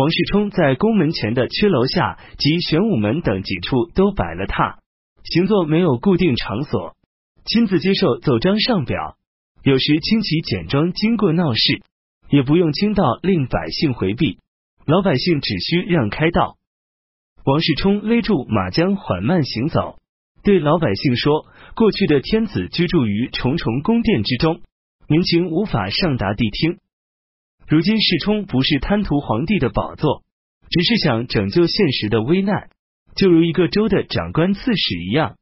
王世充在宫门前的阙楼下及玄武门等几处都摆了榻，行坐没有固定场所，亲自接受奏章上表。有时轻骑简装经过闹市，也不用倾道令百姓回避，老百姓只需让开道。王世充勒住马缰，缓慢行走，对老百姓说：“过去的天子居住于重重宫殿之中，民情无法上达地听。如今世充不是贪图皇帝的宝座，只是想拯救现实的危难，就如一个州的长官刺史一样，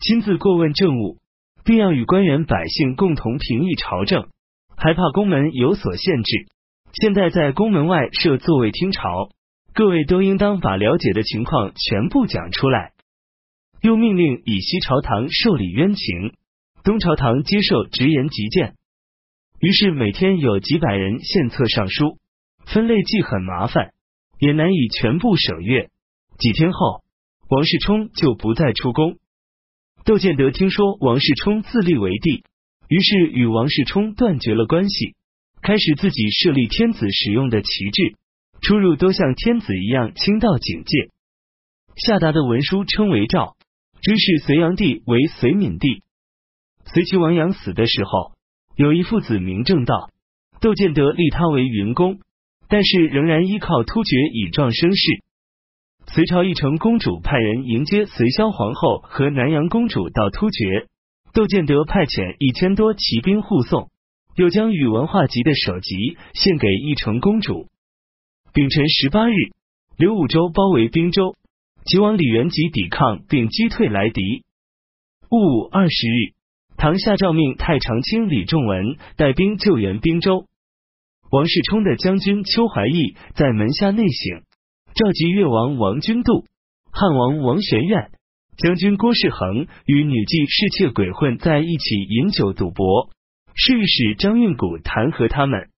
亲自过问政务。”并要与官员百姓共同评议朝政，还怕宫门有所限制。现在在宫门外设座位听朝，各位都应当把了解的情况全部讲出来。又命令以西朝堂受理冤情，东朝堂接受直言急谏。于是每天有几百人献策上书，分类既很麻烦，也难以全部省阅。几天后，王世充就不再出宫。窦建德听说王世充自立为帝，于是与王世充断绝了关系，开始自己设立天子使用的旗帜，出入都像天子一样清道警戒。下达的文书称为诏，追谥隋炀帝为隋闵帝。隋齐王阳死的时候，有一父子名正道，窦建德立他为云公，但是仍然依靠突厥以壮声势。隋朝义成公主派人迎接隋萧皇后和南阳公主到突厥，窦建德派遣一千多骑兵护送，又将宇文化及的首级献给义成公主。丙辰十八日，刘武周包围滨州，齐王李元吉抵抗并击退来敌。戊午二十日，唐下诏命太常卿李仲文带兵救援滨州。王世充的将军邱怀义在门下内省。召集越王王君度、汉王王玄苑、将军郭世恒与女妓侍妾鬼混在一起饮酒赌博，侍御史张运古弹劾他们。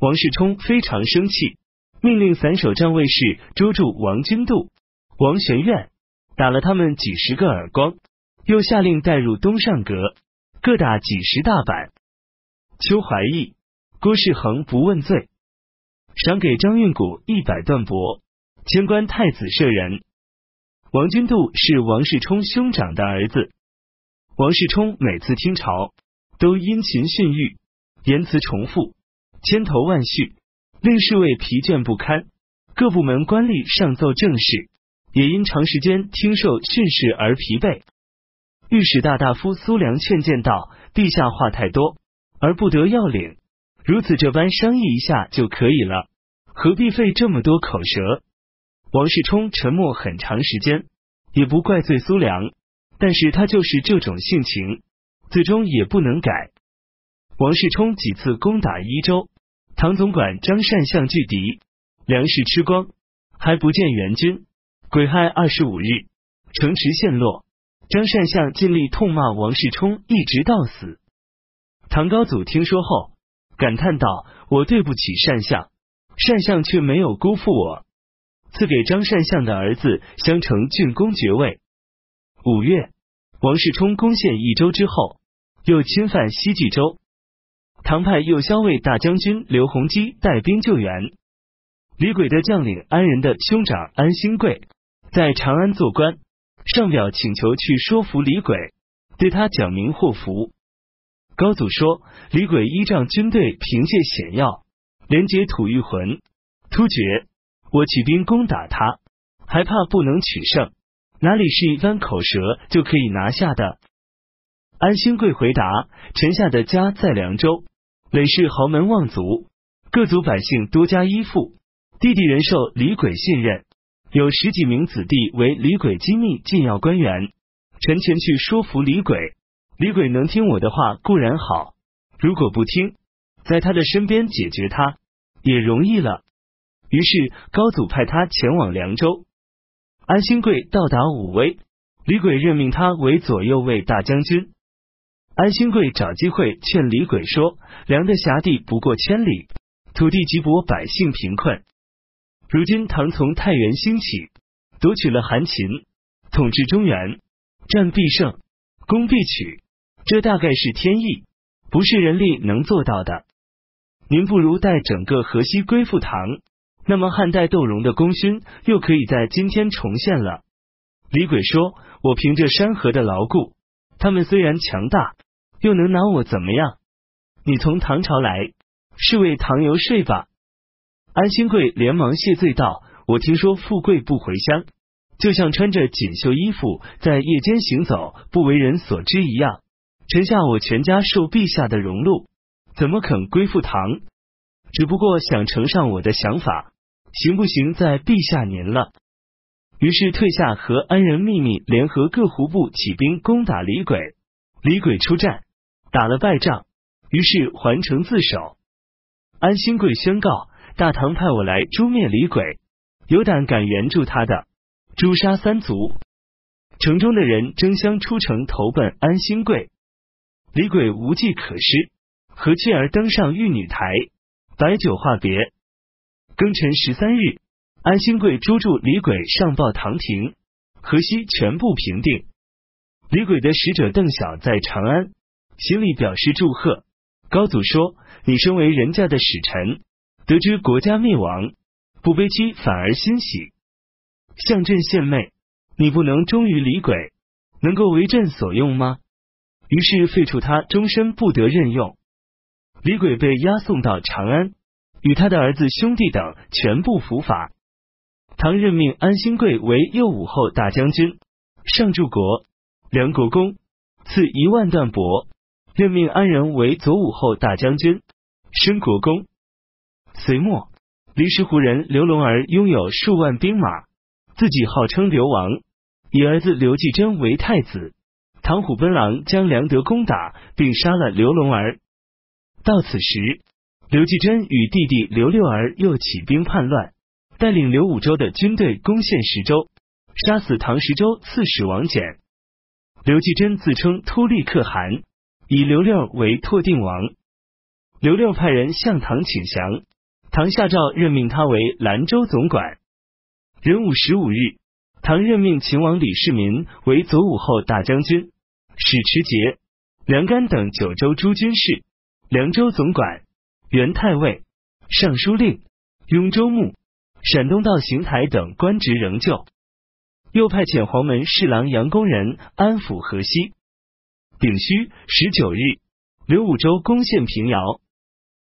王世充非常生气，命令散守站卫士捉住王君度、王玄苑，打了他们几十个耳光，又下令带入东上阁，各打几十大板。邱怀义、郭世恒不问罪，赏给张运古一百段帛。迁官太子舍人，王君度是王世充兄长的儿子。王世充每次听朝，都殷勤训谕，言辞重复，千头万绪，令侍卫疲倦不堪。各部门官吏上奏政事，也因长时间听受训示而疲惫。御史大大夫苏良劝谏道：“陛下话太多，而不得要领。如此这般商议一下就可以了，何必费这么多口舌？”王世充沉默很长时间，也不怪罪苏良，但是他就是这种性情，最终也不能改。王世充几次攻打伊州，唐总管张善相拒敌，粮食吃光，还不见援军。癸亥二十五日，城池陷落，张善相尽力痛骂王世充，一直到死。唐高祖听说后，感叹道：“我对不起善相，善相却没有辜负我。”赐给张善相的儿子襄城郡公爵位。五月，王世充攻陷益州之后，又侵犯西冀州。唐派右骁卫大将军刘弘基带兵救援。李轨的将领安仁的兄长安兴贵在长安做官，上表请求去说服李轨，对他讲明祸福。高祖说：“李轨依仗军队凭借险要，连接吐谷浑、突厥。”我起兵攻打他，还怕不能取胜？哪里是一番口舌就可以拿下的？安兴贵回答：臣下的家在凉州，累是豪门望族，各族百姓多加依附。弟弟人受李轨信任，有十几名子弟为李鬼机密进要官员。臣前去说服李鬼，李鬼能听我的话固然好，如果不听，在他的身边解决他也容易了。于是高祖派他前往凉州。安兴贵到达武威，李鬼任命他为左右卫大将军。安兴贵找机会劝李鬼说：“梁的辖地不过千里，土地瘠薄，百姓贫困。如今唐从太原兴起，夺取了韩秦，统治中原，战必胜，攻必取，这大概是天意，不是人力能做到的。您不如带整个河西归附唐。”那么汉代窦融的功勋又可以在今天重现了。李轨说：“我凭着山河的牢固，他们虽然强大，又能拿我怎么样？你从唐朝来，是为唐游说吧？”安新贵连忙谢罪道：“我听说富贵不回乡，就像穿着锦绣衣服在夜间行走，不为人所知一样。臣下我全家受陛下的荣禄，怎么肯归附唐？只不过想呈上我的想法，行不行在陛下您了。”于是退下，和安人秘密联合各胡部起兵攻打李轨。李轨出战，打了败仗，于是还城自首。安新贵宣告。大唐派我来诛灭李鬼，有胆敢援助他的，诛杀三族。城中的人争相出城投奔安新贵。李鬼无计可施，和妻儿登上玉女台，摆酒话别。庚辰十三日，安新贵诛住李鬼，上报唐廷，河西全部平定。李鬼的使者邓晓在长安，行礼表示祝贺。高祖说：“你身为人家的使臣。”得知国家灭亡，不悲戚，反而欣喜，向朕献媚。你不能忠于李轨，能够为朕所用吗？于是废除他，终身不得任用。李轨被押送到长安，与他的儿子兄弟等全部伏法。唐任命安兴贵为右武后大将军、上柱国、梁国公，赐一万段帛；任命安仁为左武后大将军、申国公。隋末，黎石湖人刘龙儿拥有数万兵马，自己号称刘王，以儿子刘继珍为太子。唐虎奔狼将梁德攻打，并杀了刘龙儿。到此时，刘继珍与弟弟刘六儿又起兵叛乱，带领刘武周的军队攻陷石州，杀死唐石州刺史王翦。刘继珍自称突利可汗，以刘六为拓定王。刘六派人向唐请降。唐下诏任命他为兰州总管。壬午十五日，唐任命秦王李世民为左武后大将军、史持节、梁干等九州诸军事、凉州总管、元太尉、尚书令、雍州牧、陕东道行台等官职仍旧。又派遣黄门侍郎杨公仁安抚河西。丙戌十九日，刘武周攻陷平遥。